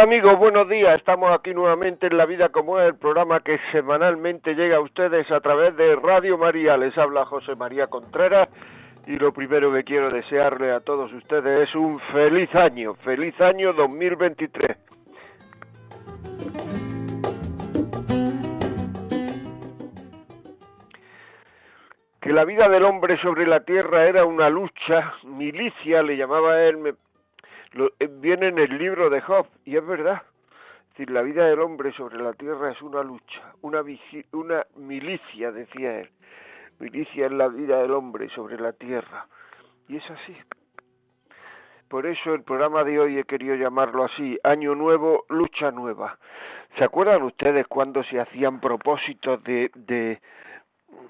Amigos, buenos días. Estamos aquí nuevamente en La Vida como es, el programa que semanalmente llega a ustedes a través de Radio María. Les habla José María Contreras y lo primero que quiero desearle a todos ustedes es un feliz año, feliz año 2023. Que la vida del hombre sobre la tierra era una lucha, milicia le llamaba él, lo, eh, viene en el libro de Job, y es verdad. La vida del hombre sobre la tierra es una lucha, una, una milicia, decía él. Milicia es la vida del hombre sobre la tierra. Y es así. Por eso el programa de hoy he querido llamarlo así, Año Nuevo, Lucha Nueva. ¿Se acuerdan ustedes cuando se hacían propósitos de, de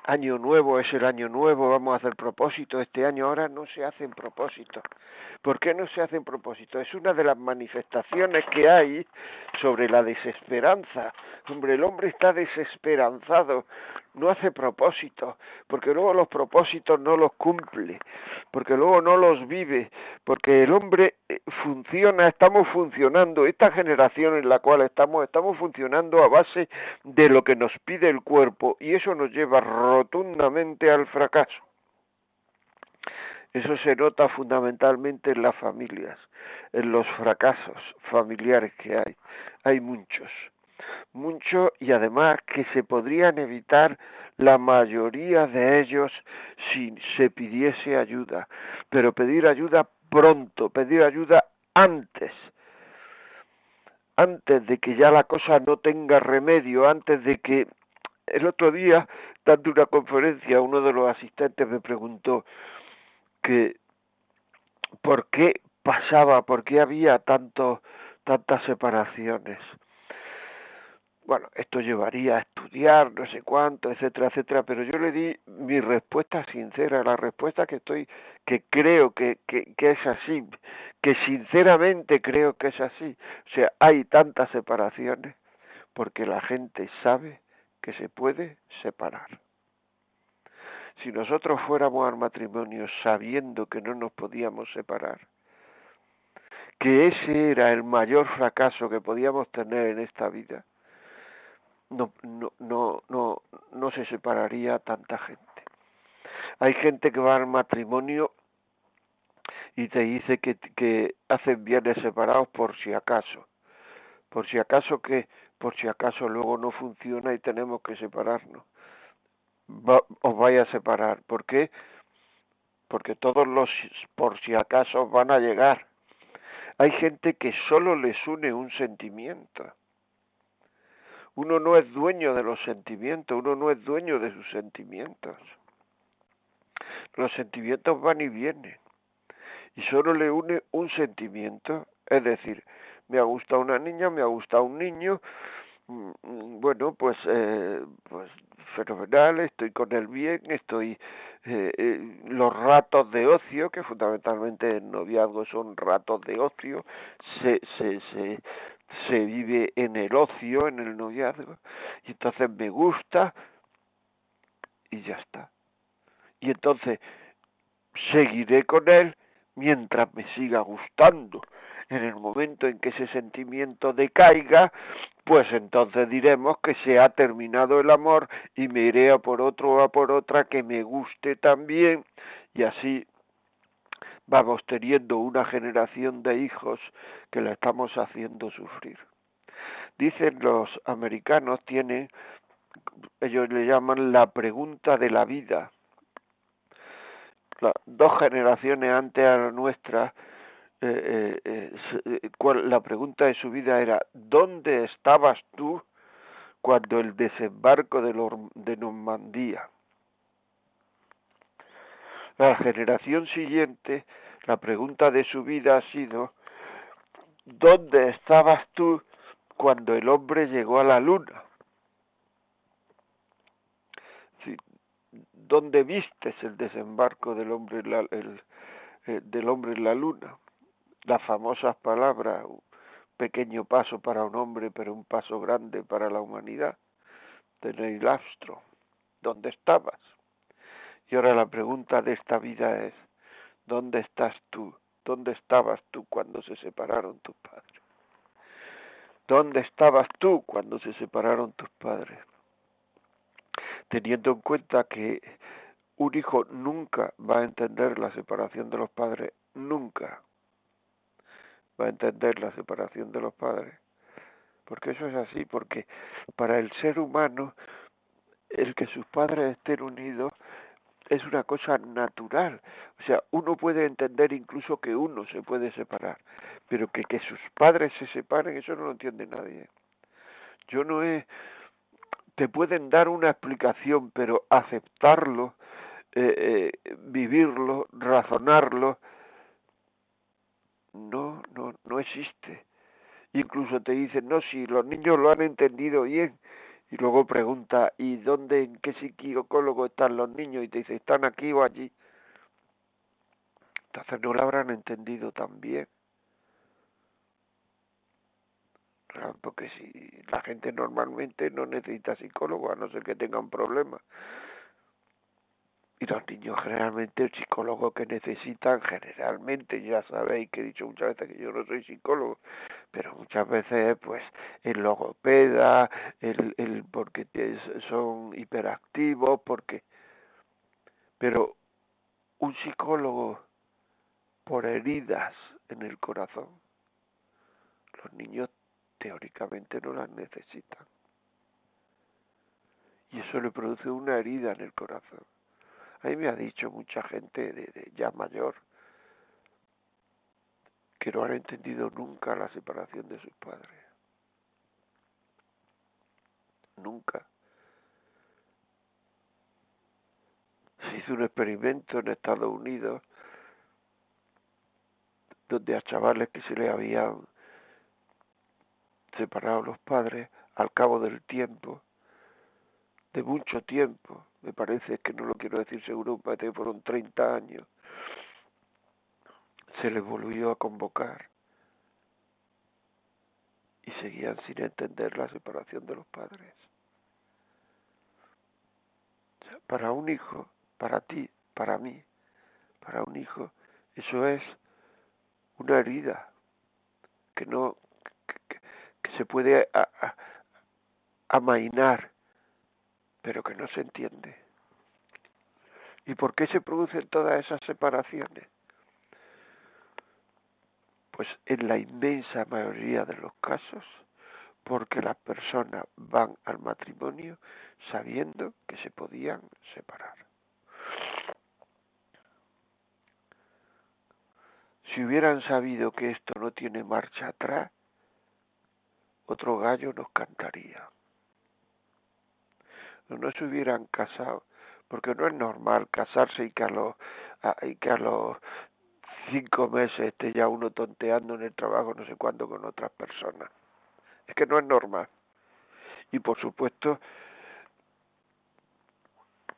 año nuevo, es el año nuevo, vamos a hacer propósito este año, ahora no se hacen propósitos. ¿Por qué no se hacen propósitos? Es una de las manifestaciones que hay sobre la desesperanza. Hombre, el hombre está desesperanzado, no hace propósitos, porque luego los propósitos no los cumple, porque luego no los vive, porque el hombre eh, funciona, estamos funcionando, esta generación en la cual estamos, estamos funcionando a base de lo que nos pide el cuerpo y eso nos lleva rotundamente al fracaso. Eso se nota fundamentalmente en las familias, en los fracasos familiares que hay. Hay muchos, muchos y además que se podrían evitar la mayoría de ellos si se pidiese ayuda, pero pedir ayuda pronto, pedir ayuda antes, antes de que ya la cosa no tenga remedio, antes de que el otro día, dando una conferencia, uno de los asistentes me preguntó que por qué pasaba, por qué había tanto, tantas separaciones. Bueno, esto llevaría a estudiar, no sé cuánto, etcétera, etcétera, pero yo le di mi respuesta sincera, la respuesta que estoy, que creo que, que, que es así, que sinceramente creo que es así. O sea, hay tantas separaciones porque la gente sabe que se puede separar. Si nosotros fuéramos al matrimonio sabiendo que no nos podíamos separar, que ese era el mayor fracaso que podíamos tener en esta vida, no, no, no, no, no se separaría tanta gente. Hay gente que va al matrimonio y te dice que, que hacen bienes separados por si acaso. Por si acaso que por si acaso luego no funciona y tenemos que separarnos. Os vaya a separar. ¿Por qué? Porque todos los por si acaso van a llegar. Hay gente que solo les une un sentimiento. Uno no es dueño de los sentimientos, uno no es dueño de sus sentimientos. Los sentimientos van y vienen. Y solo le une un sentimiento, es decir, me ha gustado una niña, me ha gustado un niño, bueno, pues, eh, pues fenomenal, estoy con él bien, estoy eh, eh, los ratos de ocio, que fundamentalmente el noviazgo son ratos de ocio, se, se, se, se vive en el ocio, en el noviazgo, y entonces me gusta y ya está. Y entonces seguiré con él mientras me siga gustando en el momento en que ese sentimiento decaiga, pues entonces diremos que se ha terminado el amor y me iré a por otro o a por otra que me guste también y así vamos teniendo una generación de hijos que la estamos haciendo sufrir. Dicen los americanos, tienen, ellos le llaman la pregunta de la vida. dos generaciones antes a la nuestra eh, eh, eh la pregunta de su vida era ¿dónde estabas tú cuando el desembarco de, de Normandía? La generación siguiente La pregunta de su vida ha sido, ¿dónde estabas tú cuando el hombre llegó a la luna? ¿Dónde vistes el desembarco del hombre en la, eh, del hombre en la luna? Las famosas palabras, pequeño paso para un hombre, pero un paso grande para la humanidad, de Neil Armstrong. ¿Dónde estabas? Y ahora la pregunta de esta vida es, ¿dónde estás tú? ¿Dónde estabas tú cuando se separaron tus padres? ¿Dónde estabas tú cuando se separaron tus padres? Teniendo en cuenta que un hijo nunca va a entender la separación de los padres, nunca va a entender la separación de los padres. Porque eso es así, porque para el ser humano el que sus padres estén unidos es una cosa natural. O sea, uno puede entender incluso que uno se puede separar, pero que, que sus padres se separen, eso no lo entiende nadie. Yo no he... Te pueden dar una explicación, pero aceptarlo, eh, eh, vivirlo, razonarlo, no, no, no existe. Incluso te dicen, no, si los niños lo han entendido bien, y luego pregunta, ¿y dónde, en qué psicólogo están los niños? Y te dice, ¿están aquí o allí? Entonces no lo habrán entendido tan bien. Porque si la gente normalmente no necesita psicólogo, a no ser que tengan problemas. Y los niños generalmente el psicólogo que necesitan, generalmente, ya sabéis que he dicho muchas veces que yo no soy psicólogo, pero muchas veces pues el logopeda, el, el porque son hiperactivos, porque... Pero un psicólogo por heridas en el corazón, los niños teóricamente no las necesitan. Y eso le produce una herida en el corazón. A mí me ha dicho mucha gente de, ya mayor que no han entendido nunca la separación de sus padres. Nunca. Se hizo un experimento en Estados Unidos donde a chavales que se le habían separado los padres al cabo del tiempo, de mucho tiempo, me parece que no lo quiero decir seguro, me parece que fueron 30 años, se les volvió a convocar y seguían sin entender la separación de los padres. para un hijo, para ti, para mí, para un hijo, eso es una herida que no que, se puede amainar pero que no se entiende. ¿Y por qué se producen todas esas separaciones? Pues en la inmensa mayoría de los casos, porque las personas van al matrimonio sabiendo que se podían separar. Si hubieran sabido que esto no tiene marcha atrás, otro gallo nos cantaría no se hubieran casado, porque no es normal casarse y que a los, y que a los cinco meses esté ya uno tonteando en el trabajo no sé cuándo con otras personas. Es que no es normal. Y por supuesto,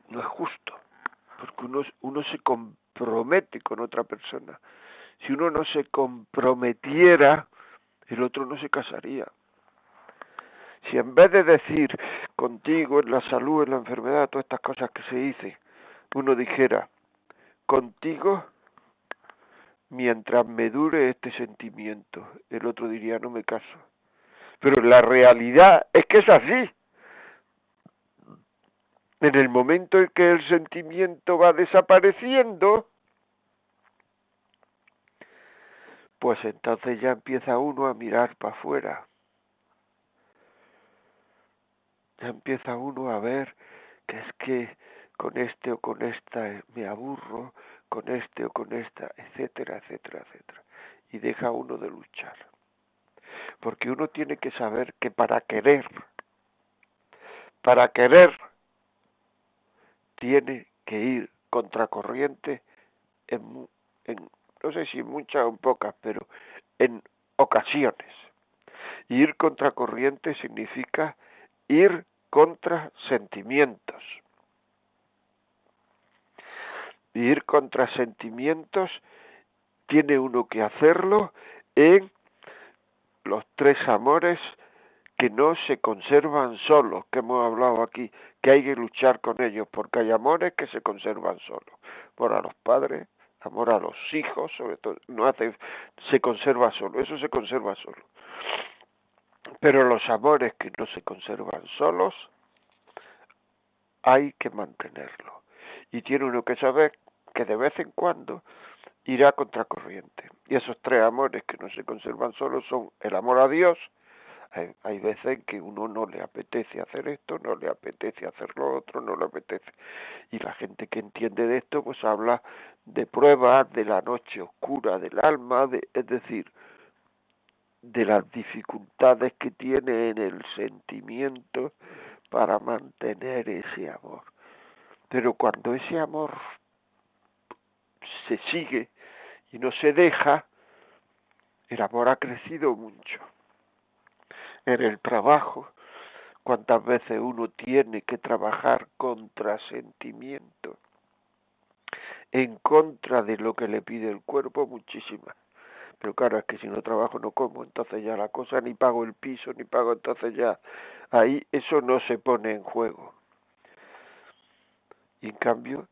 no es justo, porque uno, uno se compromete con otra persona. Si uno no se comprometiera, el otro no se casaría. Si en vez de decir contigo en la salud, en la enfermedad, todas estas cosas que se dicen, uno dijera contigo mientras me dure este sentimiento, el otro diría no me caso. Pero la realidad es que es así. En el momento en que el sentimiento va desapareciendo, pues entonces ya empieza uno a mirar para afuera ya empieza uno a ver que es que con este o con esta me aburro, con este o con esta, etcétera, etcétera, etcétera. Y deja uno de luchar. Porque uno tiene que saber que para querer, para querer, tiene que ir contracorriente en, en no sé si muchas o pocas, pero en ocasiones. Ir contra corriente significa ir contra sentimientos. Ir contra sentimientos tiene uno que hacerlo en los tres amores que no se conservan solos, que hemos hablado aquí, que hay que luchar con ellos, porque hay amores que se conservan solos. Por a los padres, amor a los hijos, sobre todo, no hace, se conserva solo, eso se conserva solo. Pero los amores que no se conservan solos, hay que mantenerlo. Y tiene uno que saber que de vez en cuando irá contracorriente. Y esos tres amores que no se conservan solos son el amor a Dios, hay, veces que uno no le apetece hacer esto, no le apetece hacer lo otro, no le apetece. Y la gente que entiende de esto, pues habla de pruebas, de la noche oscura del alma, de, es decir, de las dificultades que tiene en el sentimiento para mantener ese amor. Pero cuando ese amor se sigue y no se deja, el amor ha crecido mucho en el trabajo, cuántas veces uno tiene que trabajar contra sentimiento, en contra de lo que le pide el cuerpo, muchísimas. Pero claro, es que si no trabajo no como, entonces ya la cosa ni pago el piso, ni pago, entonces ya ahí eso no se pone en juego. Y en cambio,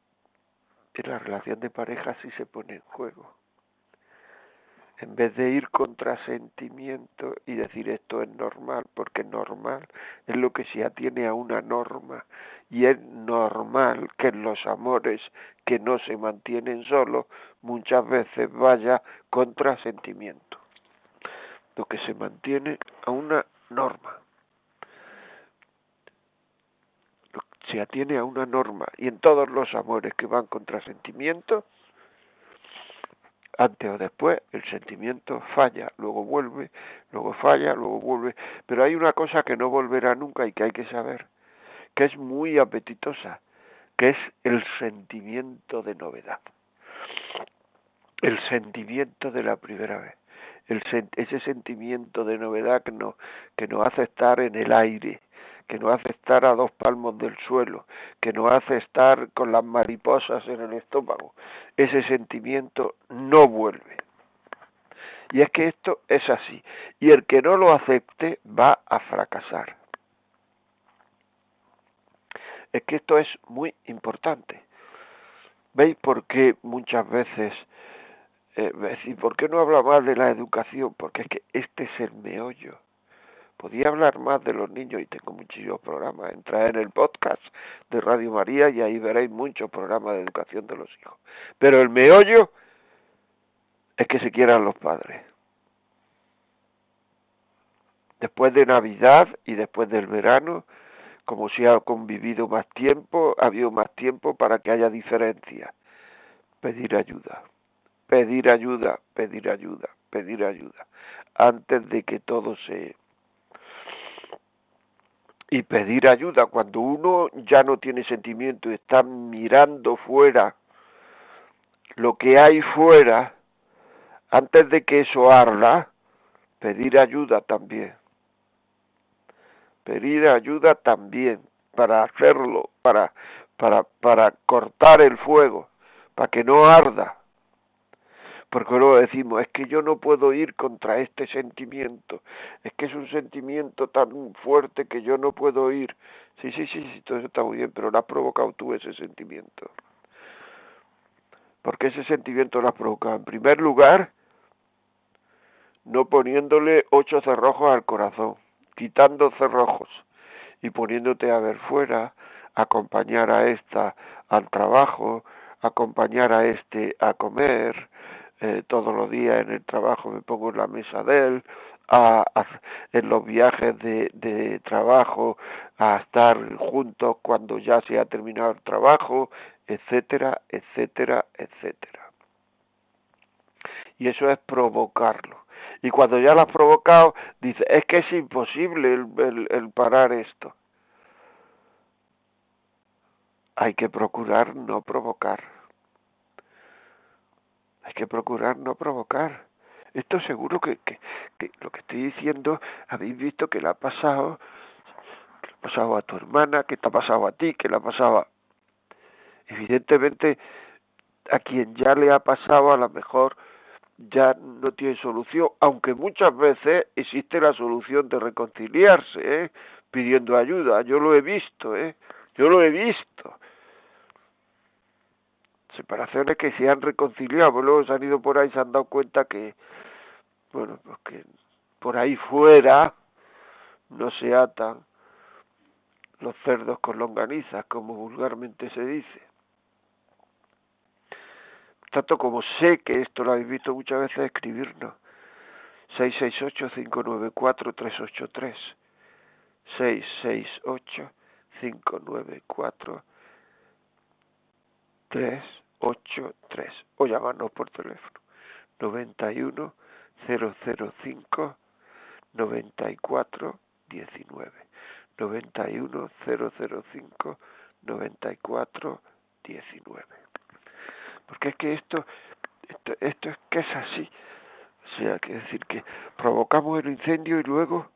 en la relación de pareja sí se pone en juego en vez de ir contra sentimiento y decir esto es normal, porque normal es lo que se atiene a una norma y es normal que en los amores que no se mantienen solos muchas veces vaya contra sentimiento, lo que se mantiene a una norma. Se atiene a una norma y en todos los amores que van contra sentimiento, antes o después el sentimiento falla, luego vuelve, luego falla, luego vuelve, pero hay una cosa que no volverá nunca y que hay que saber, que es muy apetitosa, que es el sentimiento de novedad, el sentimiento de la primera vez, ese sentimiento de novedad que nos, que nos hace estar en el aire, que nos hace estar a dos palmos del suelo, que nos hace estar con las mariposas en el estómago. Ese sentimiento no vuelve. Y es que esto es así. Y el que no lo acepte va a fracasar. Es que esto es muy importante. ¿Veis por qué muchas veces, eh, ¿por qué no habla más de la educación? Porque es que este es el meollo podía hablar más de los niños y tengo muchísimos programas. Entra en el podcast de Radio María y ahí veréis muchos programas de educación de los hijos. Pero el meollo es que se quieran los padres. Después de Navidad y después del verano, como si ha convivido más tiempo, ha habido más tiempo para que haya diferencia. Pedir ayuda, pedir ayuda, pedir ayuda, pedir ayuda, antes de que todo se y pedir ayuda cuando uno ya no tiene sentimiento y está mirando fuera. Lo que hay fuera antes de que eso arda pedir ayuda también. Pedir ayuda también para hacerlo para para para cortar el fuego para que no arda porque luego decimos, es que yo no puedo ir contra este sentimiento, es que es un sentimiento tan fuerte que yo no puedo ir. Sí, sí, sí, sí, todo eso está muy bien, pero lo has provocado tú ese sentimiento. Porque ese sentimiento lo has provocado. En primer lugar, no poniéndole ocho cerrojos al corazón, quitando cerrojos y poniéndote a ver fuera, acompañar a esta al trabajo, acompañar a este a comer, eh, todos los días en el trabajo me pongo en la mesa de él, a, en los viajes de, de trabajo, a estar juntos cuando ya se ha terminado el trabajo, etcétera, etcétera, etcétera. Y eso es provocarlo. Y cuando ya lo has provocado, dice, es que es imposible el, el parar esto. Hay que procurar no provocar hay que procurar no provocar. Esto seguro que, que, lo que estoy diciendo, habéis visto que le ha pasado, que ha pasado a tu hermana, que te ha pasado a ti, que le ha pasado. Evidentemente, a quien ya le ha pasado a lo mejor ya no tiene solución, aunque muchas veces existe la solución de reconciliarse, ¿eh? pidiendo ayuda. Yo lo he visto, ¿eh? Yo lo he visto. Separaciones que se han reconciliado, luego se han ido por ahí y se han dado cuenta que, bueno, pues que por ahí fuera no se atan los cerdos con longanizas, como vulgarmente se dice. Tanto como sé que esto lo habéis visto muchas veces, escribirnos. 668-594-383. 668-594-383. O llamarnos por teléfono. 91 005 94 19 91 005 94 19 porque es que esto esto, esto es que es así. O sea que decir que provocamos el incendio y luego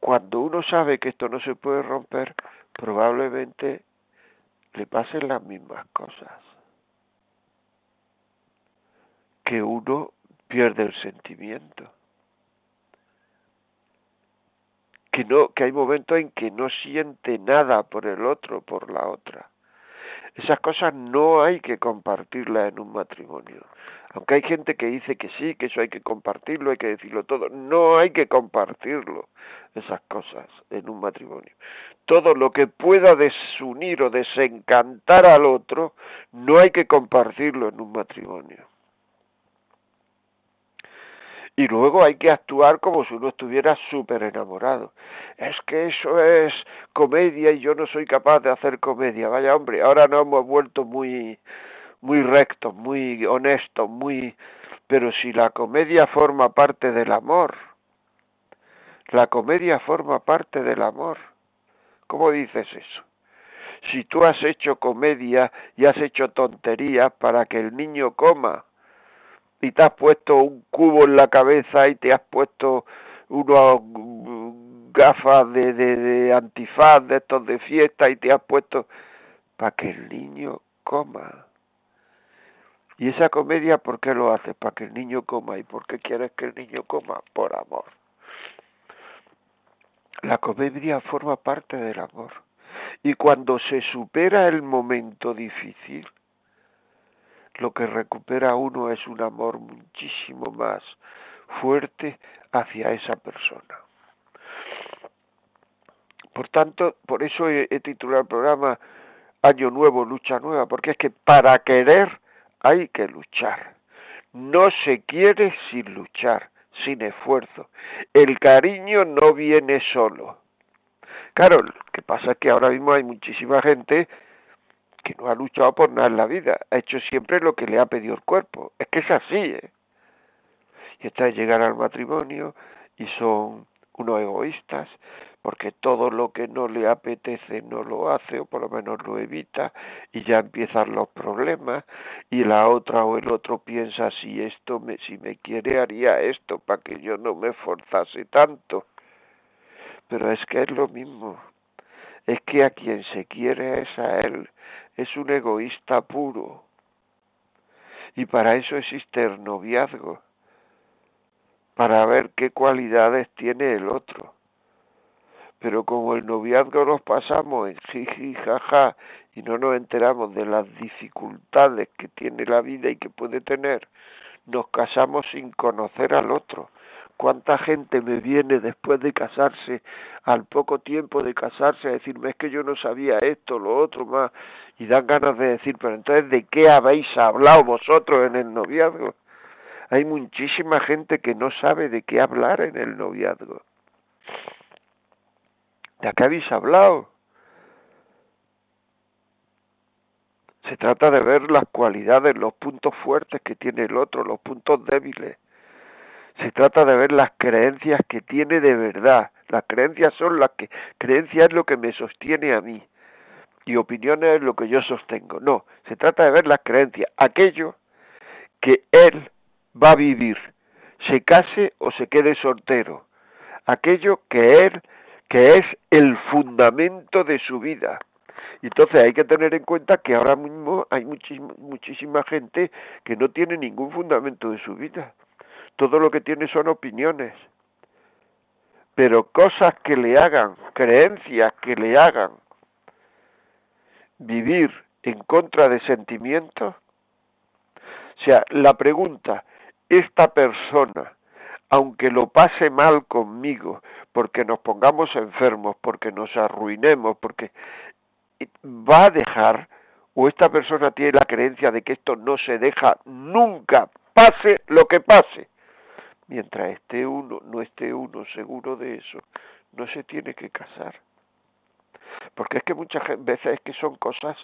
cuando uno sabe que esto no se puede romper probablemente le pasen las mismas cosas que uno pierde el sentimiento. Que no, que hay momentos en que no siente nada por el otro, por la otra. Esas cosas no hay que compartirlas en un matrimonio. Aunque hay gente que dice que sí, que eso hay que compartirlo, hay que decirlo todo. No hay que compartirlo, esas cosas, en un matrimonio. Todo lo que pueda desunir o desencantar al otro, no hay que compartirlo en un matrimonio y luego hay que actuar como si uno estuviera súper enamorado. Es que eso es comedia y yo no soy capaz de hacer comedia. Vaya hombre, ahora nos hemos vuelto muy, muy rectos, muy honestos, muy... Pero si la comedia forma parte del amor, la comedia forma parte del amor. ¿Cómo dices eso? Si tú has hecho comedia y has hecho tonterías para que el niño coma, y te has puesto un cubo en la cabeza y te has puesto unos gafas de, de, de antifaz de estos de fiesta y te has puesto para que el niño coma. Y esa comedia, ¿por qué lo haces? Para que el niño coma. ¿Y por qué quieres que el niño coma? Por amor. La comedia forma parte del amor. Y cuando se supera el momento difícil, lo que recupera uno es un amor muchísimo más fuerte hacia esa persona. Por tanto, por eso he, titulado el programa Año Nuevo, Lucha Nueva, porque es que para querer hay que luchar. No se quiere sin luchar, sin esfuerzo. El cariño no viene solo. Claro, lo que pasa es que ahora mismo hay muchísima gente que no ha luchado por nada en la vida, ha hecho siempre lo que le ha pedido el cuerpo. Es que es así, ¿eh? Y está llegar al matrimonio y son unos egoístas, porque todo lo que no le apetece no lo hace o por lo menos lo evita y ya empiezan los problemas y la otra o el otro piensa si esto me si me quiere haría esto para que yo no me forzase tanto pero es que es lo mismo es que a quien se quiere es a él es un egoísta puro. Y para eso existe el noviazgo, para ver qué cualidades tiene el otro. Pero como el noviazgo nos pasamos en jiji, jaja, y no nos enteramos de las dificultades que tiene la vida y que puede tener, nos casamos sin conocer al otro, cuánta gente me viene después de casarse, al poco tiempo de casarse, a decirme es que yo no sabía esto, lo otro más, y dan ganas de decir, pero entonces, ¿de qué habéis hablado vosotros en el noviazgo? Hay muchísima gente que no sabe de qué hablar en el noviazgo. ¿De qué habéis hablado? Se trata de ver las cualidades, los puntos fuertes que tiene el otro, los puntos débiles. Se trata de ver las creencias que tiene de verdad. Las creencias son las que, creencia es lo que me sostiene a mí. y opiniones es lo que yo sostengo. No, se trata de ver las creencias, aquello que él va a vivir, se case o se quede soltero, aquello que él, que es el fundamento de su vida. Entonces hay que tener en cuenta que ahora mismo hay muchísima, muchísima gente que no tiene ningún fundamento de su vida. Todo lo que tiene son opiniones. Pero cosas que le hagan, creencias que le hagan vivir en contra de sentimientos. O sea, la pregunta, esta persona, aunque lo pase mal conmigo, porque nos pongamos enfermos, porque nos arruinemos, porque va a dejar, o esta persona tiene la creencia de que esto no se deja nunca, pase lo que pase. Mientras esté uno, no esté uno seguro de eso, no se tiene que casar. Porque es que muchas veces es que son cosas,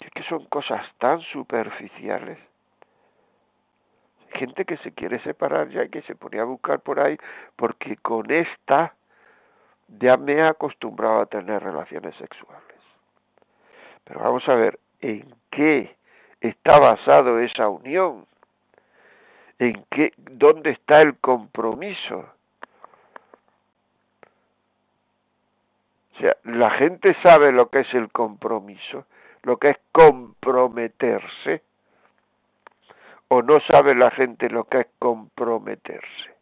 es que son cosas tan superficiales. Gente que se quiere separar ya y que se pone a buscar por ahí porque con esta ya me he acostumbrado a tener relaciones sexuales. Pero vamos a ver en qué está basado esa unión, en qué, dónde está el compromiso. O sea, la gente sabe lo que es el compromiso, lo que es comprometerse, o no sabe la gente lo que es comprometerse.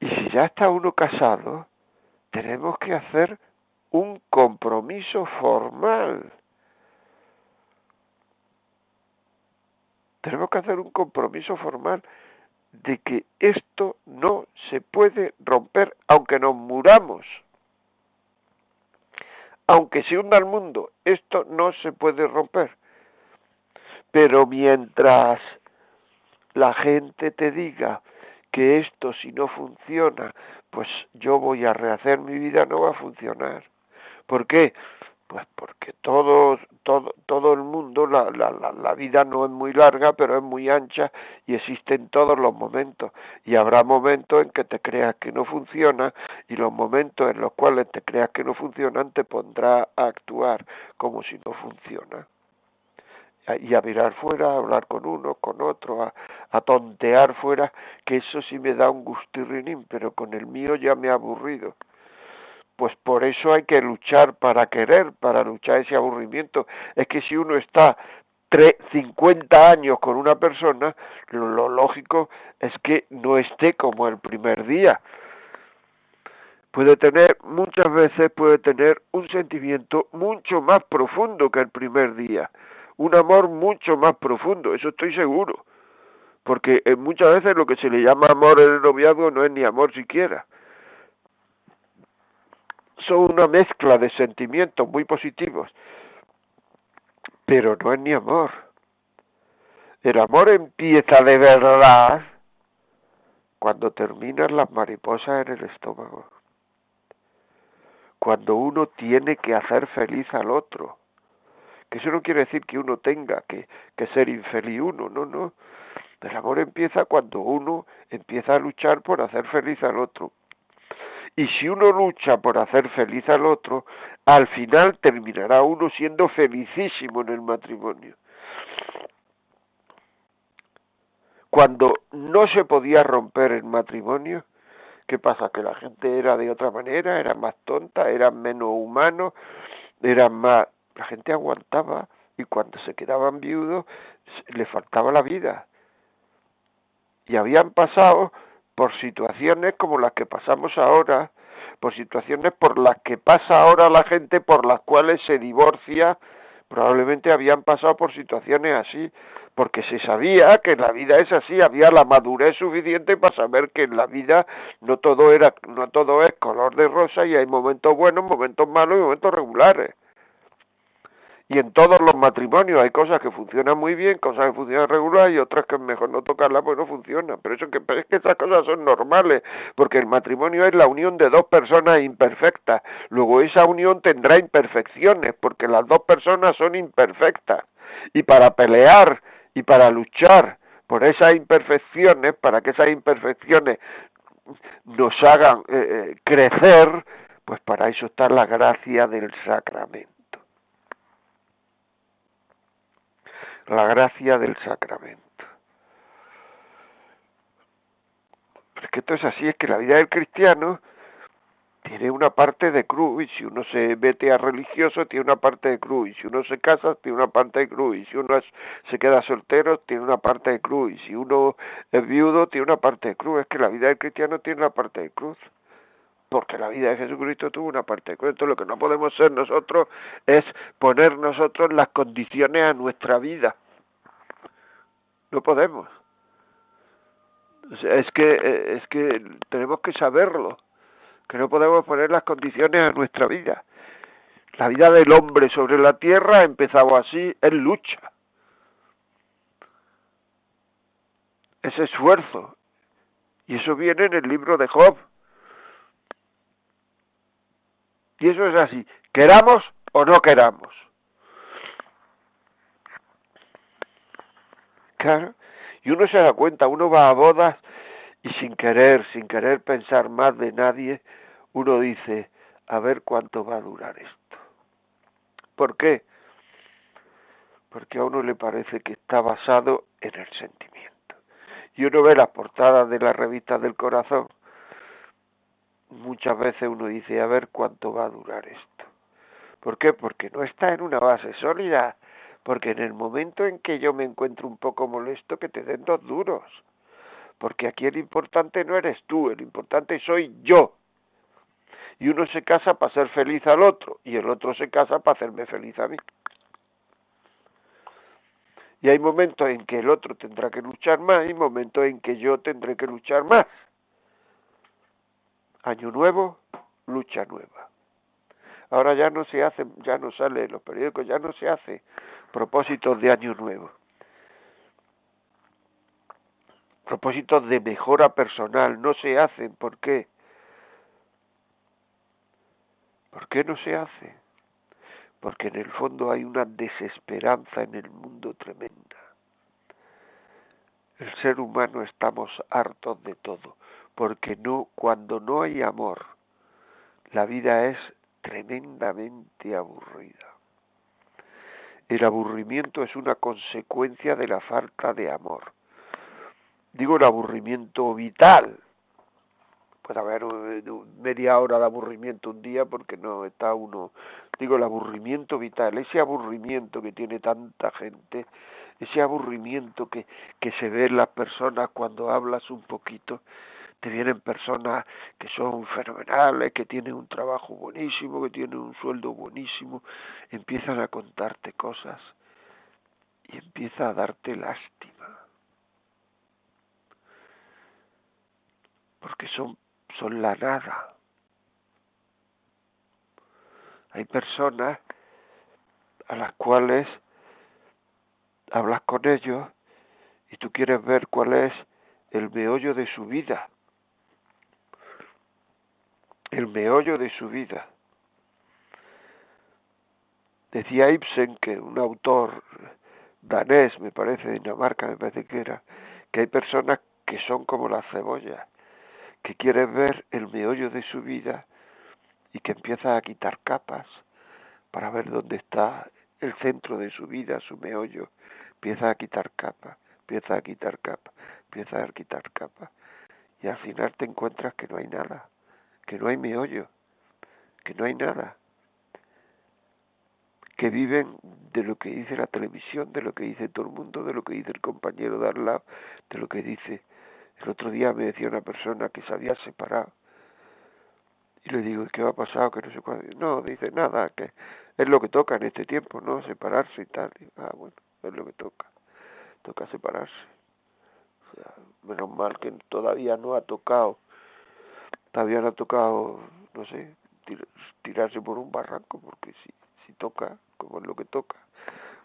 Y si ya está uno casado, tenemos que hacer un compromiso formal. Tenemos que hacer un compromiso formal de que esto no se puede romper aunque nos muramos. Aunque se hunda el mundo, esto no se puede romper. Pero mientras la gente te diga que esto si no funciona, pues yo voy a rehacer mi vida, no va a funcionar. ¿Por qué? Pues porque todo, todo, todo el mundo, la, la, la, vida no es muy larga, pero es muy ancha y existen todos los momentos. Y habrá momentos en que te creas que no funciona y los momentos en los cuales te creas que no funcionan te pondrá a actuar como si no funciona. Y a mirar fuera, a hablar con uno, con otro, a, a tontear fuera, que eso sí me da un gustirrinín, pero con el mío ya me ha aburrido pues por eso hay que luchar para querer, para luchar ese aburrimiento. Es que si uno está 50 años con una persona, lo, lógico es que no esté como el primer día. Puede tener, muchas veces puede tener un sentimiento mucho más profundo que el primer día, un amor mucho más profundo, eso estoy seguro. Porque eh, muchas veces lo que se le llama amor en el noviazgo no es ni amor siquiera son una mezcla de sentimientos muy positivos, pero no es ni amor. El amor empieza de verdad cuando terminan las mariposas en el estómago, cuando uno tiene que hacer feliz al otro. Que eso no quiere decir que uno tenga que, ser infeliz uno, no, no. El amor empieza cuando uno empieza a luchar por hacer feliz al otro, y si uno lucha por hacer feliz al otro, al final terminará uno siendo felicísimo en el matrimonio. Cuando no se podía romper el matrimonio, ¿qué pasa? Que la gente era de otra manera, era más tonta, era menos humano, era más... La gente aguantaba y cuando se quedaban viudos le faltaba la vida. Y habían pasado por situaciones como las que pasamos ahora, por situaciones por las que pasa ahora la gente, por las cuales se divorcia, probablemente habían pasado por situaciones así, porque se sabía que la vida es así, había la madurez suficiente para saber que en la vida no todo era, no todo es color de rosa y hay momentos buenos, momentos malos y momentos regulares y en todos los matrimonios hay cosas que funcionan muy bien, cosas que funcionan regular y otras que es mejor no tocarlas porque no funcionan. Pero eso que es que esas cosas son normales, porque el matrimonio es la unión de dos personas imperfectas. Luego esa unión tendrá imperfecciones, porque las dos personas son imperfectas. Y para pelear y para luchar por esas imperfecciones, para que esas imperfecciones nos hagan eh, eh, crecer, Pues para eso está la gracia del sacramento. La gracia del sacramento. Es que esto es así, es que la vida del cristiano tiene una parte de cruz y si uno se mete a religioso tiene una parte de cruz y si uno se casa tiene una parte de cruz y si uno se queda soltero tiene una parte de cruz y si uno es viudo tiene una parte de cruz es que la vida del cristiano tiene una parte de cruz porque la vida de Jesucristo tuvo una parte de entonces lo que no podemos ser nosotros es poner nosotros las condiciones a nuestra vida no podemos es que es que tenemos que saberlo que no podemos poner las condiciones a nuestra vida. La vida del hombre sobre la tierra ha empezado así, en lucha. Es esfuerzo. Y eso viene en el libro de Job. Y eso es así, queramos o no queramos. Claro. Y uno se da cuenta, uno va a bodas y sin querer, sin querer pensar más de nadie, uno dice, a ver cuánto va a durar esto. ¿Por qué? Porque a uno le parece que está basado en el sentimiento. Y uno ve las portadas de las revistas del corazón. Muchas veces uno dice, a ver cuánto va a durar esto. ¿Por qué? Porque no está en una base sólida. Porque en el momento en que yo me encuentro un poco molesto, que te den dos duros porque aquí el importante no eres tú, el importante soy yo. Y uno se casa para ser feliz al otro, y el otro se casa para hacerme feliz a mí. Y hay momentos en que el otro tendrá que luchar más y momentos en que yo tendré que luchar más. Año nuevo, lucha nueva. Ahora ya no se hace, ya no sale en los periódicos, ya no se hace propósitos de año nuevo propósitos de mejora personal no se hacen. ¿Por qué? ¿Por qué no se hace? Porque en el fondo hay una desesperanza en el mundo tremenda. El ser humano estamos hartos de todo, porque no cuando no hay amor, la vida es tremendamente aburrida. El aburrimiento es una consecuencia de la falta de amor digo el aburrimiento vital. Puede haber eh, media hora de aburrimiento un día porque no está uno, digo el aburrimiento vital, ese aburrimiento que tiene tanta gente, ese aburrimiento que, que se ve en las personas cuando hablas un poquito, te vienen personas que son fenomenales, que tienen un trabajo buenísimo, que tienen un sueldo buenísimo, empiezan a contarte cosas y empieza a darte lástima porque son, son la nada. Hay personas a las cuales hablas con ellos y tú quieres ver cuál es el meollo de su vida. El meollo de su vida. Decía Ibsen, que un autor danés, me parece, de Dinamarca, me parece que era, que hay personas que son como las cebollas, que quiere ver el meollo de su vida y que empieza a quitar capas para ver dónde está el centro de su vida, su meollo, empieza a quitar capas, empieza a quitar capas, empieza a quitar capas y al final te encuentras que no hay nada, que no hay meollo, que no hay nada, que viven de lo que dice la televisión, de lo que dice todo el mundo, de lo que dice el compañero de al lado, de lo que dice el otro día me decía una persona que se había separado. Y le digo, ¿qué ha pasado? Que no sé cuándo. No, dice nada, que es lo que toca en este tiempo, ¿no? Separarse y tal. ah, bueno, es lo que toca. Toca separarse. O sea, menos mal que todavía no ha tocado, todavía no ha tocado, no sé, tirarse por un barranco, porque si, si toca, como es lo que toca,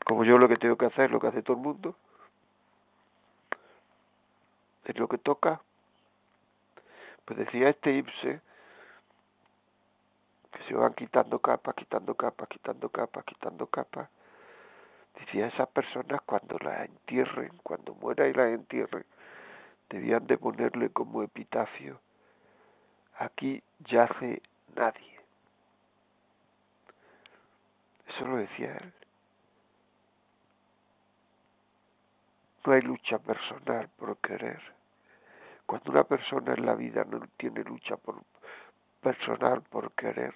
como yo lo que tengo que hacer, lo que hace todo el mundo, es lo que toca. Pues decía este Ibse que se van quitando capas, quitando capas, quitando capas, quitando capas. Decía esas personas cuando las entierren, cuando muera y las entierren, debían de ponerle como epitafio, aquí yace nadie. Eso lo decía él. No hay lucha personal por querer. Cuando una persona en la vida no tiene lucha por, personal por querer,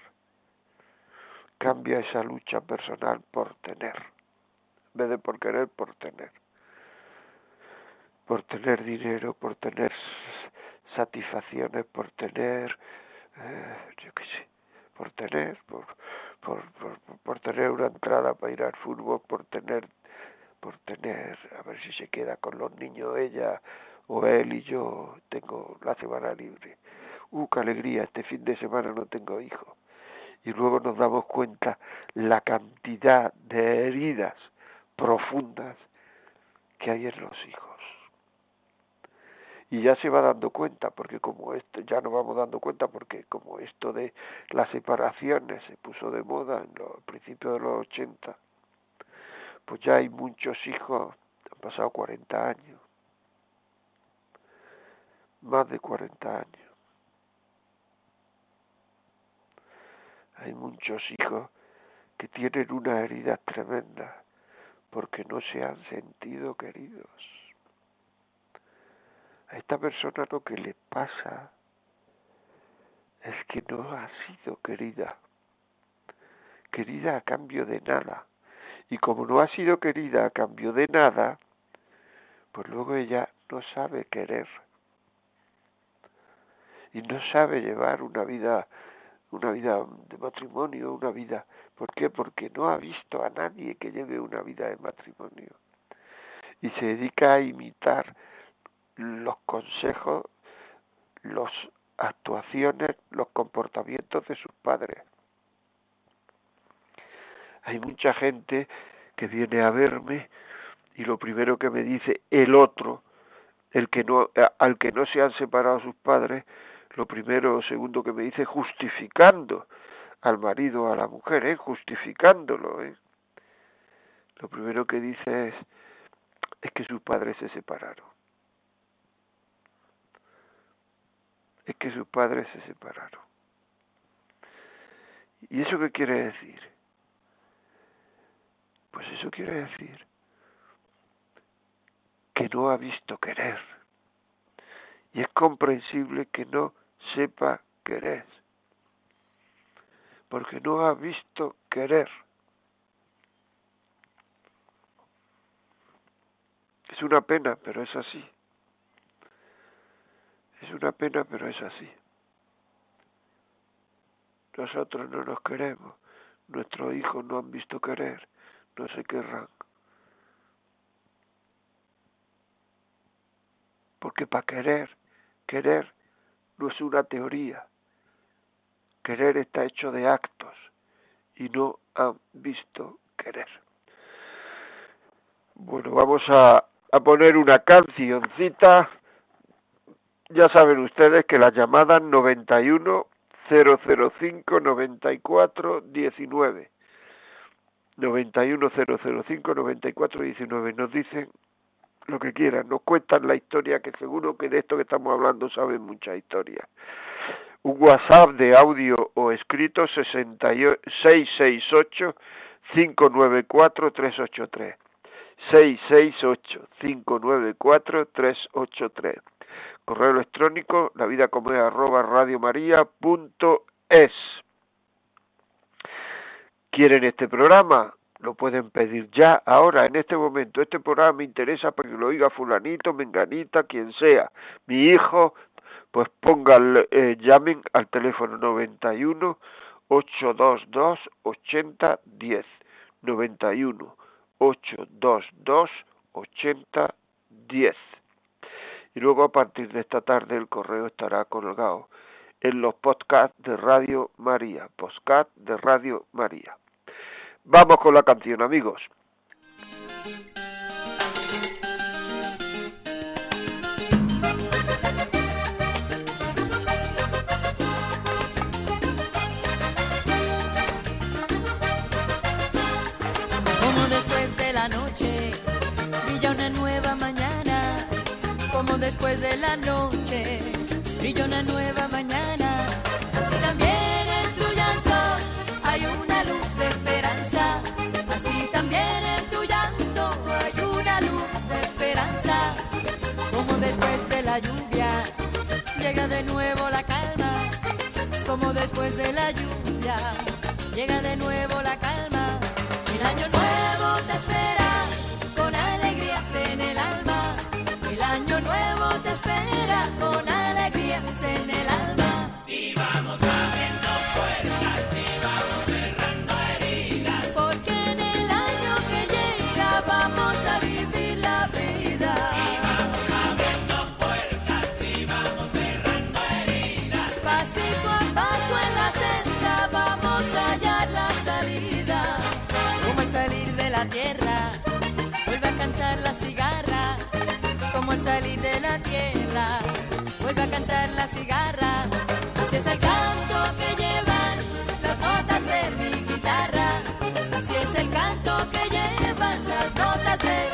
cambia esa lucha personal por tener. En vez de por querer, por tener. Por tener dinero, por tener satisfacciones, por tener, eh, yo qué sé, por tener, por, por, por, por tener una entrada para ir al fútbol, por tener por tener, a ver si se queda con los niños ella o él y yo tengo la semana libre. ¡Uh, qué alegría! Este fin de semana no tengo hijos. Y luego nos damos cuenta la cantidad de heridas profundas que hay en los hijos. Y ya se va dando cuenta, porque como esto, ya nos vamos dando cuenta, porque como esto de las separaciones se puso de moda en los principios de los 80, pues ya hay muchos hijos, han pasado 40 años, más de 40 años. Hay muchos hijos que tienen una herida tremenda porque no se han sentido queridos. A esta persona lo que le pasa es que no ha sido querida, querida a cambio de nada. Y como no ha sido querida a cambio de nada, pues luego ella no sabe querer. Y no sabe llevar una vida una vida de matrimonio, una vida ¿por qué? Porque no ha visto a nadie que lleve una vida de matrimonio. Y se dedica a imitar los consejos, las actuaciones, los comportamientos de sus padres. Hay mucha gente que viene a verme y lo primero que me dice el otro, el que no, al que no se han separado sus padres, lo primero o segundo que me dice justificando al marido a la mujer, ¿eh? justificándolo. ¿eh? Lo primero que dice es, es que sus padres se separaron. Es que sus padres se separaron. ¿Y eso qué quiere decir? Pues eso quiere decir que no ha visto querer. Y es comprensible que no sepa querer. Porque no ha visto querer. Es una pena, pero es así. Es una pena, pero es así. Nosotros no nos queremos. Nuestros hijos no han visto querer no se querrán. Porque para querer, querer no es una teoría. Querer está hecho de actos y no han visto querer. Bueno, vamos a, a poner una cancioncita. Ya saben ustedes que la llamada 91 005 94 19 910059419 nos dicen lo que quieran, nos cuentan la historia que seguro que de esto que estamos hablando saben mucha historia. Un WhatsApp de audio o escrito 668 594 383 668 594 383 correo electrónico la vida como es arroba radiomaria.es quieren este programa, lo pueden pedir ya, ahora, en este momento. Este programa me interesa para que lo oiga fulanito, menganita, quien sea. Mi hijo, pues pongan, eh, llamen al teléfono 91 822 8010. 91 822 8010. Y luego a partir de esta tarde el correo estará colgado en los podcasts de Radio María, podcast de Radio María. Vamos con la canción, amigos. después de la noche brilla una nueva mañana. Así también en tu llanto hay una luz de esperanza. Así también en tu llanto hay una luz de esperanza. Como después de la lluvia llega de nuevo la calma. Como después de la lluvia llega de nuevo la calma. El año nuevo te espera. La a cantar la cigarra. Así es el canto que llevan las notas de mi guitarra. Así es el canto que llevan las notas de mi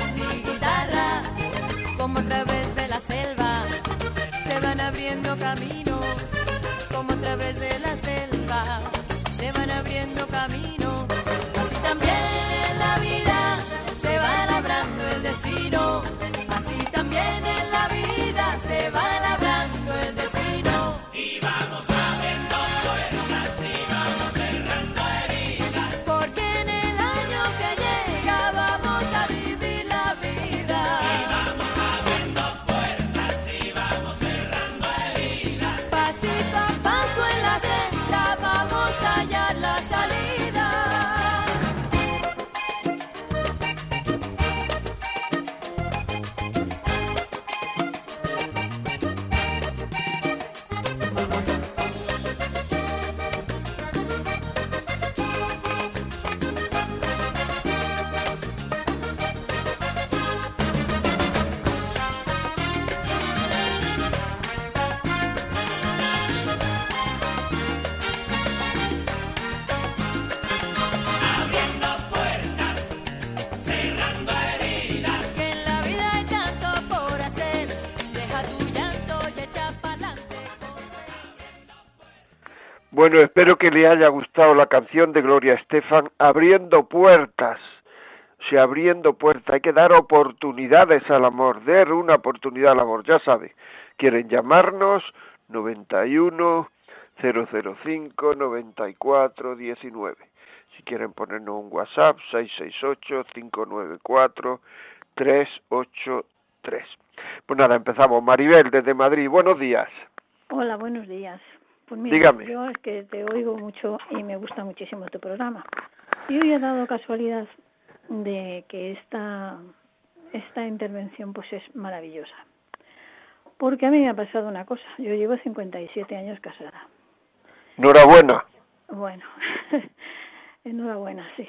Bueno, espero que le haya gustado la canción de Gloria Estefan, Abriendo Puertas. O sea, abriendo puertas, hay que dar oportunidades al amor, dar una oportunidad al amor, ya sabe. Quieren llamarnos 91 005 94 19. Si quieren ponernos un WhatsApp 668 594 383. Pues nada, empezamos. Maribel desde Madrid, buenos días. Hola, buenos días. Pues mira, Dígame. yo es que te oigo mucho y me gusta muchísimo tu programa. Y hoy he dado casualidad de que esta, esta intervención pues es maravillosa. Porque a mí me ha pasado una cosa. Yo llevo 57 años casada. Enhorabuena. Bueno, enhorabuena, sí.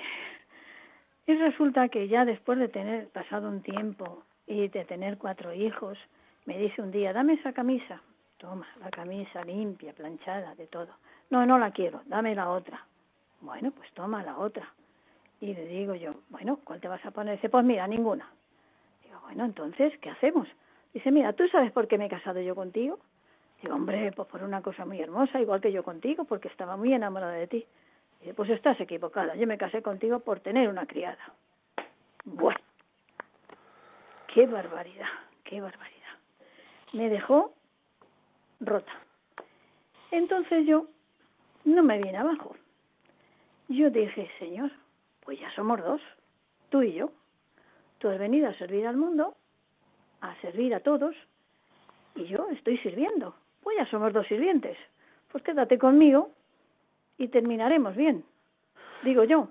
Y resulta que ya después de tener pasado un tiempo y de tener cuatro hijos, me dice un día, dame esa camisa. Toma, la camisa limpia, planchada, de todo. No, no la quiero, dame la otra. Bueno, pues toma la otra. Y le digo yo, bueno, ¿cuál te vas a poner? Dice, pues mira, ninguna. Digo, bueno, entonces, ¿qué hacemos? Dice, mira, ¿tú sabes por qué me he casado yo contigo? Digo, hombre, pues por una cosa muy hermosa, igual que yo contigo, porque estaba muy enamorada de ti. Dice, pues estás equivocada, yo me casé contigo por tener una criada. Bueno, qué barbaridad, qué barbaridad. Me dejó rota. Entonces yo no me vine abajo. Yo dije, Señor, pues ya somos dos, tú y yo. Tú has venido a servir al mundo, a servir a todos, y yo estoy sirviendo. Pues ya somos dos sirvientes. Pues quédate conmigo y terminaremos bien. Digo yo.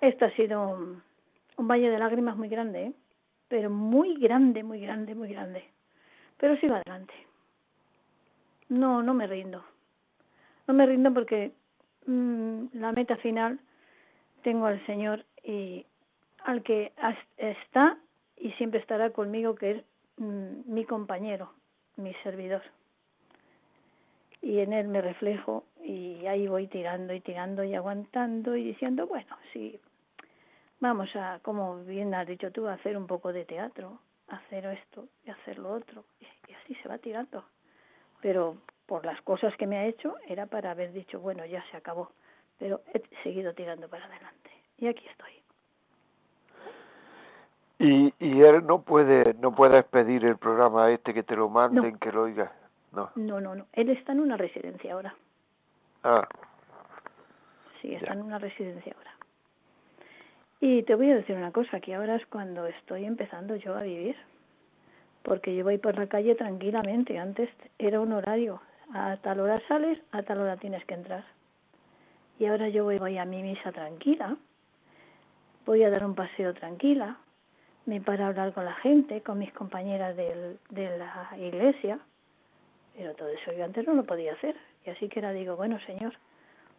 Esto ha sido un, un valle de lágrimas muy grande, ¿eh? pero muy grande, muy grande, muy grande. Pero sigo adelante. No, no me rindo. No me rindo porque mm, la meta final tengo al Señor y al que está y siempre estará conmigo, que es mm, mi compañero, mi servidor. Y en él me reflejo y ahí voy tirando y tirando y aguantando y diciendo, bueno, sí, vamos a, como bien has dicho tú, a hacer un poco de teatro, hacer esto y hacer lo otro. Y así se va tirando. Pero por las cosas que me ha hecho era para haber dicho, bueno, ya se acabó. Pero he seguido tirando para adelante. Y aquí estoy. Y, y él no puede no puede pedir el programa este que te lo manden, No. que lo oiga. No. No, no, no. Él está en una residencia ahora. Ah, Sí, está Ya. en una residencia ahora. Y te voy a decir una cosa, que ahora es cuando estoy empezando yo a vivir. Porque yo voy por la calle tranquilamente. Antes era un horario. A tal hora sales, a tal hora tienes que entrar. Y ahora yo voy, a mi misa tranquila. Voy a dar un paseo tranquila. Me paro a hablar con la gente, con mis compañeras de la iglesia. Pero todo eso yo antes no lo podía hacer. Y así que ahora digo, bueno, Señor,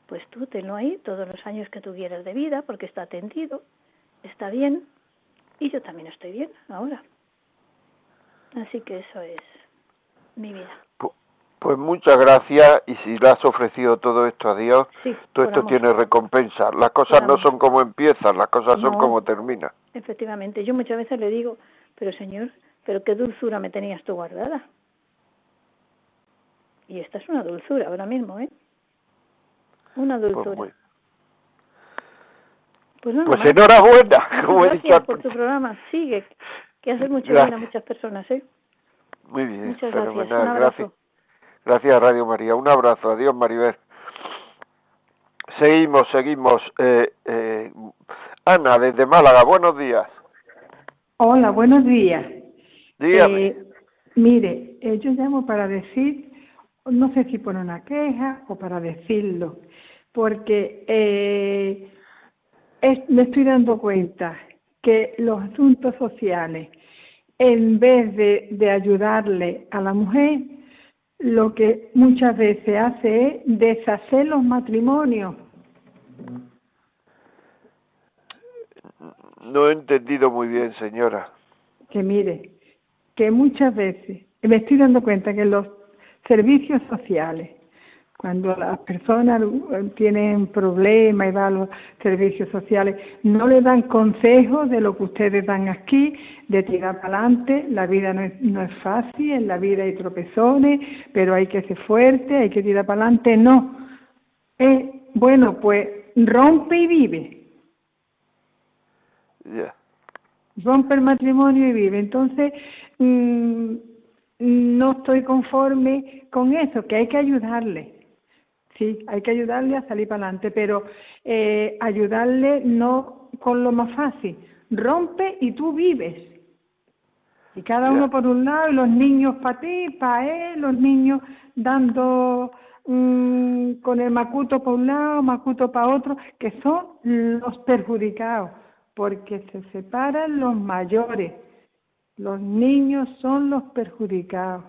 pues tú tenlo ahí todos los años que tú quieras de vida, porque está atendido, está bien, y yo también estoy bien ahora. Así que eso es mi vida. pu- pues muchas gracias y si le has ofrecido todo esto a Dios, Sí, todo esto amor. tiene recompensa. Las cosas no son como empiezan, las cosas son No. como terminan. Efectivamente, yo muchas veces le digo, pero Señor, pero qué dulzura me tenías tú guardada. Y esta es una dulzura ahora mismo, ¿eh? Una Pues, dulzura. muy- Pues, nada pues enhorabuena, como he dicho por tu programa. Sigue, que hace mucho Gracias. bien a muchas personas, ¿eh? Muy bien, Muchas gracias. fenomenal, Un abrazo. gracias. Gracias Radio María, un abrazo, adiós Maribel. Seguimos, seguimos. Eh, eh, Ana, desde Málaga, buenos días. Hola, buenos días. Dígame. Eh, mire, eh, yo llamo para decir, no sé si por una queja o para decirlo, porque eh, es- me estoy dando cuenta que los asuntos sociales, en vez de, de ayudarle a la mujer, lo que muchas veces hace es deshacer los matrimonios. No he entendido muy bien, señora. que mire, que muchas veces me estoy dando cuenta que los servicios sociales, cuando las personas tienen problemas y van a los servicios sociales, no le dan consejos de lo que ustedes dan aquí, de tirar para adelante, la vida no es, no es fácil, en la vida hay tropezones, pero hay que ser fuerte, hay que tirar para adelante, no. Eh, bueno, pues rompe y vive rompe el matrimonio y vive. Entonces, mm, no estoy conforme con eso, que hay que ayudarle. Sí, hay que ayudarle a salir para adelante, pero eh, ayudarle no con lo más fácil. Rompe y tú vives. Y cada uno por un lado, y los niños para ti, para él, los niños dando mm, con el macuto para un lado, macuto para otro, que son los perjudicados, porque se separan los mayores. Los niños son los perjudicados.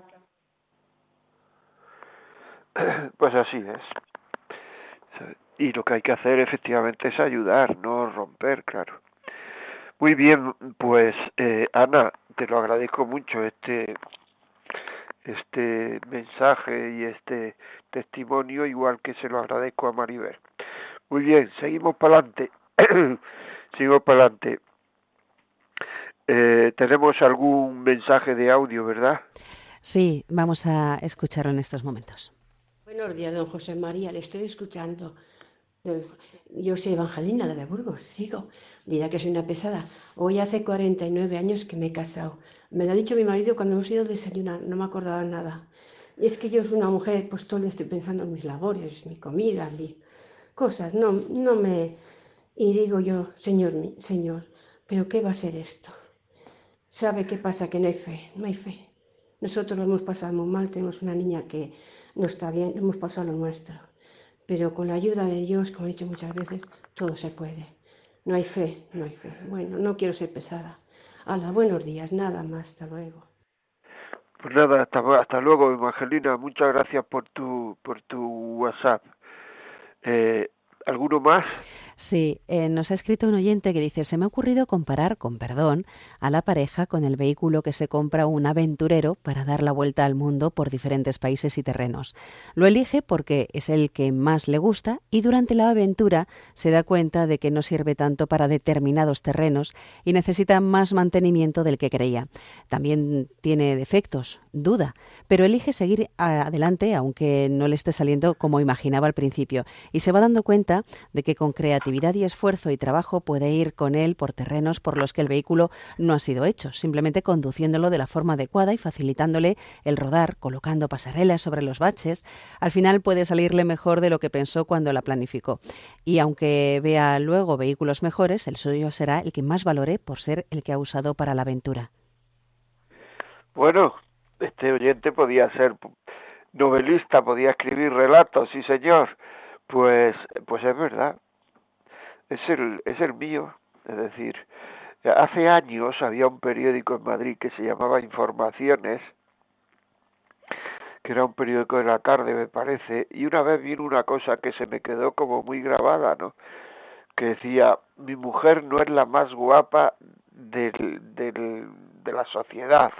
Pues así es. Y lo que hay que hacer efectivamente es ayudar, no romper, claro. Muy bien, pues eh, Ana, te lo agradezco mucho este este mensaje y este testimonio, igual que se lo agradezco a Maribel. Muy bien, seguimos para adelante. seguimos para adelante. Eh, tenemos algún mensaje de audio, ¿verdad? Sí, vamos a escucharlo en estos momentos. Buenos días, don José María, le estoy escuchando. Yo soy Evangelina, la de Burgos, sigo. Dirá que soy una pesada. Hoy hace 49 años que me he casado. Me lo ha dicho mi marido cuando hemos ido a desayunar, no me acordaba nada. Y es que yo soy una mujer, pues todo el estoy pensando en mis labores, mi comida, mis cosas. No, no me... Y digo yo, Señor, Señor, ¿pero qué va a ser esto? ¿Sabe qué pasa? Que no hay fe, no hay fe. Nosotros lo hemos pasado muy mal, tenemos una niña que no está bien, hemos pasado lo nuestro. Pero con la ayuda de Dios, como he dicho muchas veces, todo se puede. No hay fe, no hay fe. Bueno, no quiero ser pesada. Hala, buenos días, nada más, hasta luego. Pues nada, hasta, hasta luego, Evangelina. Muchas gracias por tu, por tu WhatsApp. Eh, ¿Alguno más? Sí, eh, nos ha escrito un oyente que dice, se me ha ocurrido comparar, con perdón, a la pareja con el vehículo que se compra un aventurero para dar la vuelta al mundo por diferentes países y terrenos. Lo elige porque es el que más le gusta y durante la aventura se da cuenta de que no sirve tanto para determinados terrenos y necesita más mantenimiento del que creía. También tiene defectos, duda, pero elige seguir adelante aunque no le esté saliendo como imaginaba al principio y se va dando cuenta de que con creatividad y esfuerzo y trabajo puede ir con él por terrenos por los que el vehículo no ha sido hecho, simplemente conduciéndolo de la forma adecuada y facilitándole el rodar, colocando pasarelas sobre los baches. Al final puede salirle mejor de lo que pensó cuando la planificó. Y aunque vea luego vehículos mejores, el suyo será el que más valore por ser el que ha usado para la aventura. Bueno, este oyente podía ser novelista, podía escribir relatos, sí señor. Pues, pues es verdad. Es el, es el mío. Es decir, hace años había un periódico en Madrid que se llamaba Informaciones, que era un periódico de la tarde, me parece, y una vez vino una cosa que se me quedó como muy grabada, ¿no? Que decía, mi mujer no es la más guapa del, del, de la sociedad,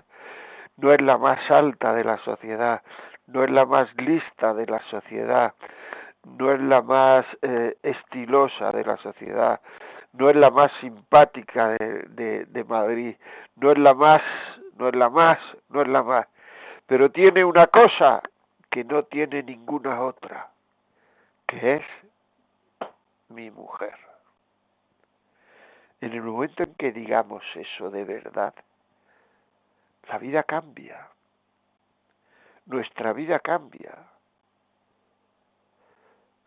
no es la más alta de la sociedad, no es la más lista de la sociedad, no es la más eh, estilosa de la sociedad, no es la más simpática de, de, de Madrid, no es la más, no es la más, no es la más, pero tiene una cosa que no tiene ninguna otra, que es mi mujer. En el momento en que digamos eso de verdad, la vida cambia. Nuestra vida cambia.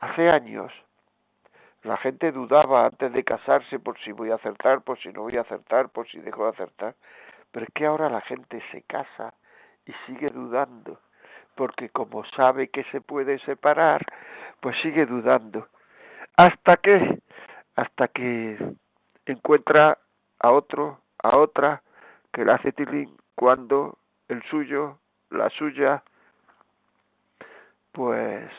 Hace años la gente dudaba antes de casarse por si voy a acertar, por si no voy a acertar, por si dejo de acertar. Pero es que ahora la gente se casa y sigue dudando, porque como sabe que se puede separar, pues sigue dudando. ¿Hasta que Hasta que encuentra a otro, a otra, que le hace tilín cuando el suyo, la suya, pues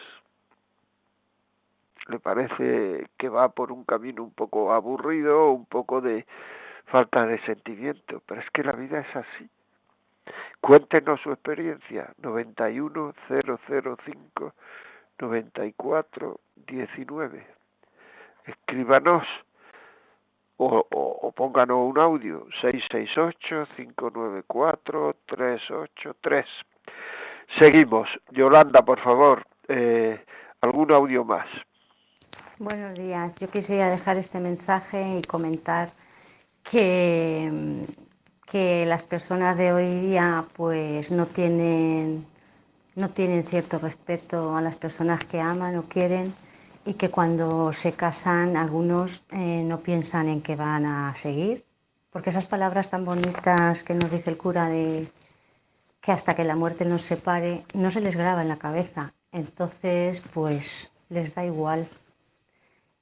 le parece que va por un camino un poco aburrido, un poco de falta de sentimiento, pero es que la vida es así. Cuéntenos su experiencia, 91005 9419. Escríbanos o, o, o pónganos un audio 668-594-383. Seguimos. Yolanda, por favor, eh, algún audio más. Buenos días. Yo quisiera dejar este mensaje y comentar que, que las personas de hoy día pues no tienen no tienen cierto respeto a las personas que aman o quieren y que cuando se casan algunos eh, no piensan en que van a seguir, porque esas palabras tan bonitas que nos dice el cura de que hasta que la muerte nos separe no se les graba en la cabeza, entonces pues les da igual.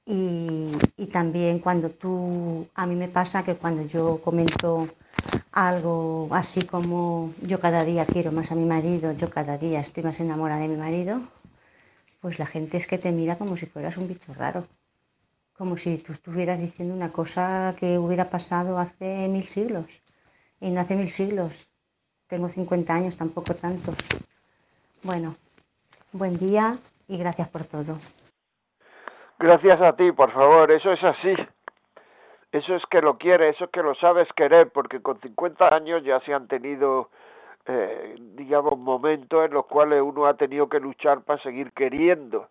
Y, y también cuando tú, a mí me pasa que cuando yo comento algo así como yo cada día quiero más a mi marido, yo cada día estoy más enamorada de mi marido, pues la gente es que te mira como si fueras un bicho raro, como si tú estuvieras diciendo una cosa que hubiera pasado hace mil siglos. Y no hace mil siglos, tengo 50 años, tampoco tantos. Bueno, buen día y gracias por todo. Gracias a ti, por favor, eso es así. Eso es que lo quiere, eso es que lo sabes querer, porque con 50 años ya se han tenido eh, digamos, momentos en los cuales uno ha tenido que luchar para seguir queriendo.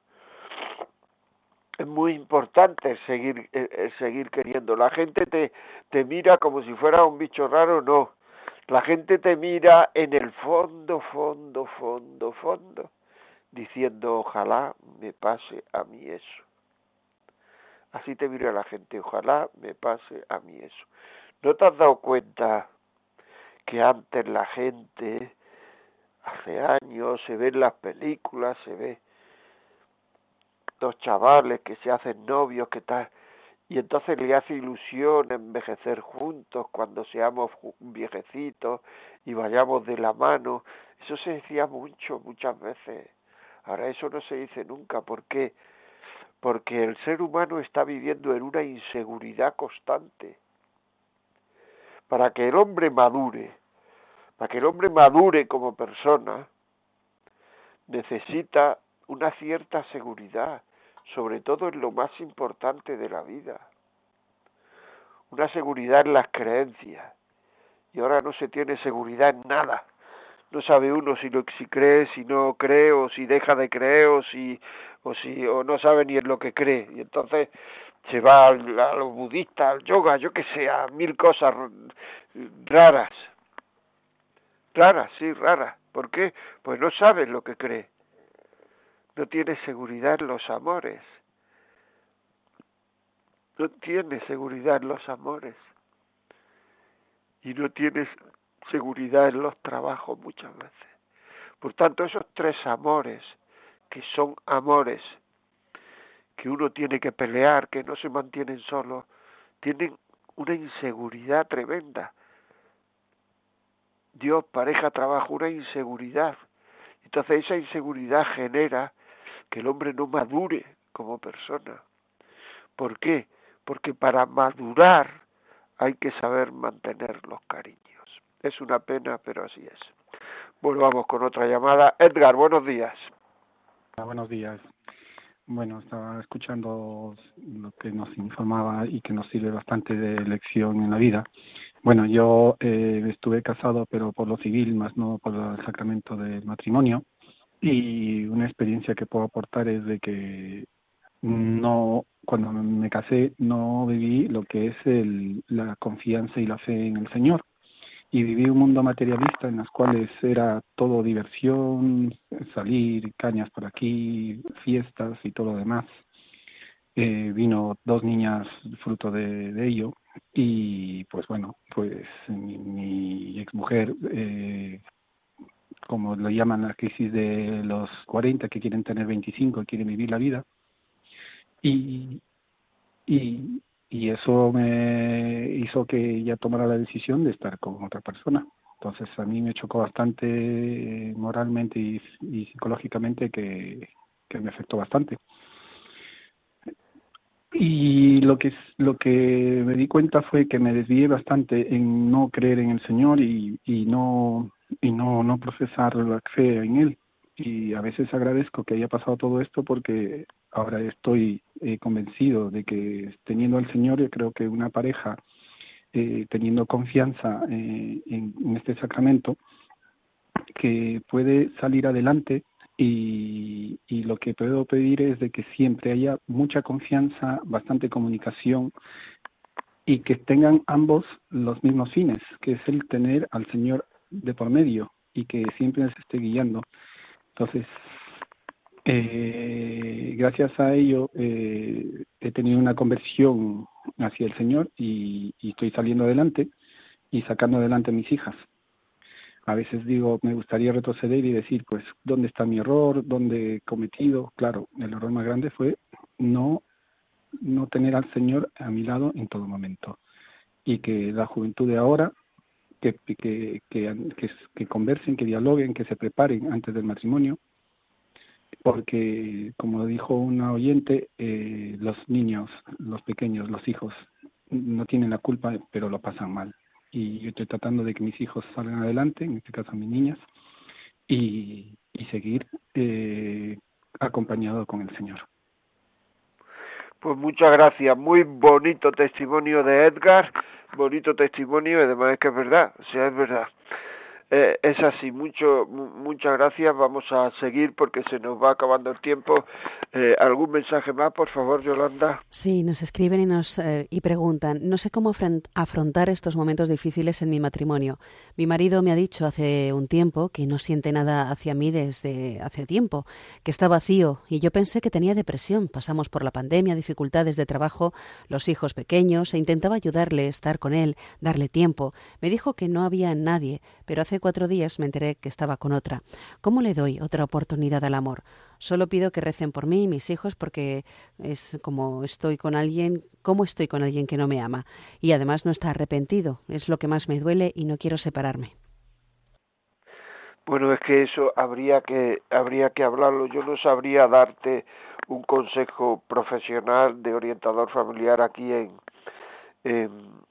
Es muy importante seguir, eh, seguir queriendo. La gente te, te mira como si fuera un bicho raro, no. La gente te mira en el fondo, fondo, fondo, fondo, diciendo, ojalá me pase a mí eso. Así te mira la gente, ojalá me pase a mí eso. ¿No te has dado cuenta que antes la gente, hace años, se ve en las películas, se ve dos chavales que se hacen novios, que tal, y entonces le hace ilusión envejecer juntos cuando seamos viejecitos y vayamos de la mano. Eso se decía mucho, muchas veces. Ahora eso no se dice nunca. ¿Por qué? Porque el ser humano está viviendo en una inseguridad constante. Para que el hombre madure, para que el hombre madure como persona, necesita una cierta seguridad, sobre todo en lo más importante de la vida. Una seguridad en las creencias. Y ahora no se tiene seguridad en nada. no sabe uno si lo si cree, si no cree o si deja de creer o si o si o no sabe ni en lo que cree y entonces se va a los budistas, al yoga, yo que sé, mil cosas raras, raras, sí, raras. ¿Por qué? Pues no sabe lo que cree, no tiene seguridad en los amores, no tiene seguridad en los amores y no tiene seguridad en los trabajos muchas veces. Por tanto, esos tres amores, que son amores que uno tiene que pelear, que no se mantienen solos, tienen una inseguridad tremenda. Dios, pareja, trabajo, una inseguridad. Entonces esa inseguridad genera que el hombre no madure como persona. ¿Por qué? Porque para madurar hay que saber mantener los cariños. Es una pena, pero así es. Bueno, vamos con otra llamada. Edgar, buenos días. Buenos días. Bueno, estaba escuchando lo que nos informaba y que nos sirve bastante de lección en la vida. Bueno, yo eh, estuve casado, pero por lo civil, más no por el sacramento del matrimonio. Y una experiencia que puedo aportar es de que no, cuando me casé, no viví lo que es el, la confianza y la fe en el Señor y viví un mundo materialista en las cuales era todo diversión, salir, cañas por aquí, fiestas y todo lo demás. Eh, vino dos niñas fruto de, ello y pues bueno, pues mi, mi exmujer, eh, como lo llaman la crisis de los 40 que quieren tener 25 y quieren vivir la vida, y, y eso me hizo que ella tomara la decisión de estar con otra persona. Entonces a mí me chocó bastante moralmente y, psicológicamente que, me afectó bastante. Y lo que lo que me di cuenta fue que me desvié bastante en no creer en el Señor y, y no y no no profesar la fe en él. Y a veces agradezco que haya pasado todo esto porque ahora estoy eh, convencido de que teniendo al Señor, yo creo que una pareja eh, teniendo confianza eh, en, este sacramento, que puede salir adelante y, lo que puedo pedir es de que siempre haya mucha confianza, bastante comunicación y que tengan ambos los mismos fines, que es el tener al Señor de por medio y que siempre nos esté guiando. Entonces, eh, gracias a ello eh, he tenido una conversión hacia el Señor y, estoy saliendo adelante y sacando adelante a mis hijas. A veces digo, me gustaría retroceder y decir, pues, ¿dónde está mi error? ¿Dónde he cometido? Claro, el error más grande fue no, no tener al Señor a mi lado en todo momento. Y que la juventud de ahora, que, conversen, que dialoguen, que se preparen antes del matrimonio, porque, como dijo una oyente, eh, los niños, los pequeños, los hijos, no tienen la culpa, pero lo pasan mal. Y yo estoy tratando de que mis hijos salgan adelante, en este caso mis niñas, y, y seguir eh, acompañado con el Señor. Pues muchas gracias, muy bonito testimonio de Edgar, bonito testimonio y además es que es verdad, o sea, es verdad. Eh, es así, mucho, muchas gracias. Vamos a seguir porque se nos va acabando el tiempo. Eh, ¿Algún mensaje más, por favor, Yolanda? Sí, nos escriben y, nos, eh, y preguntan, no sé cómo afrontar estos momentos difíciles en mi matrimonio. Mi marido me ha dicho hace un tiempo que no siente nada hacia mí desde hace tiempo, que está vacío y yo pensé que tenía depresión. Pasamos por la pandemia, dificultades de trabajo, los hijos pequeños e intentaba ayudarle, estar con él, darle tiempo. Me dijo que no había nadie, pero hace cuatro días me enteré que estaba con otra. ¿Cómo le doy otra oportunidad al amor? Solo pido que recen por mí y mis hijos porque es como estoy con alguien, ¿cómo estoy con alguien que no me ama? Y además no está arrepentido. Es lo que más me duele y no quiero separarme. Bueno, es que eso habría que habría que hablarlo. Yo no sabría darte un consejo profesional de orientador familiar aquí en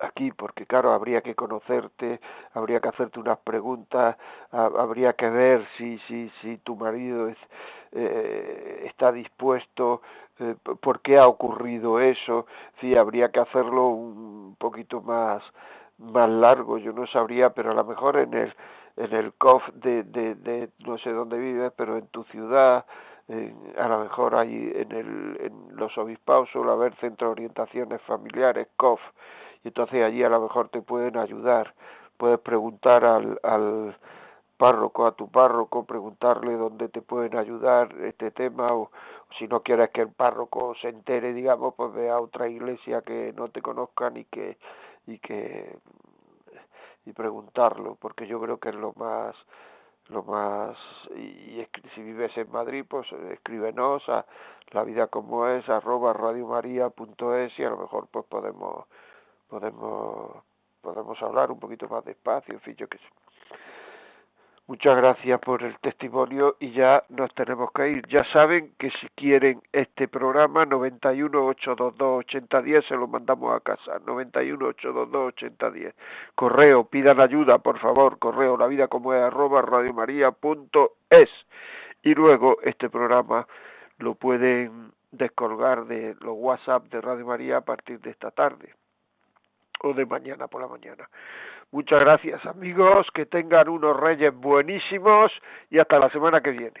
aquí porque claro habría que conocerte habría que hacerte unas preguntas habría que ver si si si tu marido es, eh, está dispuesto eh, por qué ha ocurrido eso. Sí habría que hacerlo un poquito más más largo yo no sabría pero a lo mejor en el en el COF de, de, de no sé dónde vives, pero en tu ciudad, a lo mejor hay en, el, en los obispados suele haber centro de orientaciones familiares, COF, y entonces allí a lo mejor te pueden ayudar. Puedes preguntar al, al párroco, a tu párroco, preguntarle dónde te pueden ayudar este tema o, si no quieres que el párroco se entere, digamos, pues ve a otra iglesia que no te conozcan y que y que y preguntarlo, porque yo creo que es lo más lo más y, si vives en Madrid pues escríbenos a la vida como es arroba radiomaria.es y a lo mejor pues podemos podemos podemos hablar un poquito más despacio en fin yo que sé Muchas gracias por el testimonio y ya nos tenemos que ir. Ya saben que si quieren este programa 91 822 8010 se lo mandamos a casa. 91 822 8010. Correo, pidan ayuda, por favor. Correo la vida como es arroba radiomaria.es. Y luego este programa lo pueden descolgar de los WhatsApp de Radio María a partir de esta tarde o de mañana por la mañana. Muchas gracias amigos, que tengan unos reyes buenísimos y hasta la semana que viene.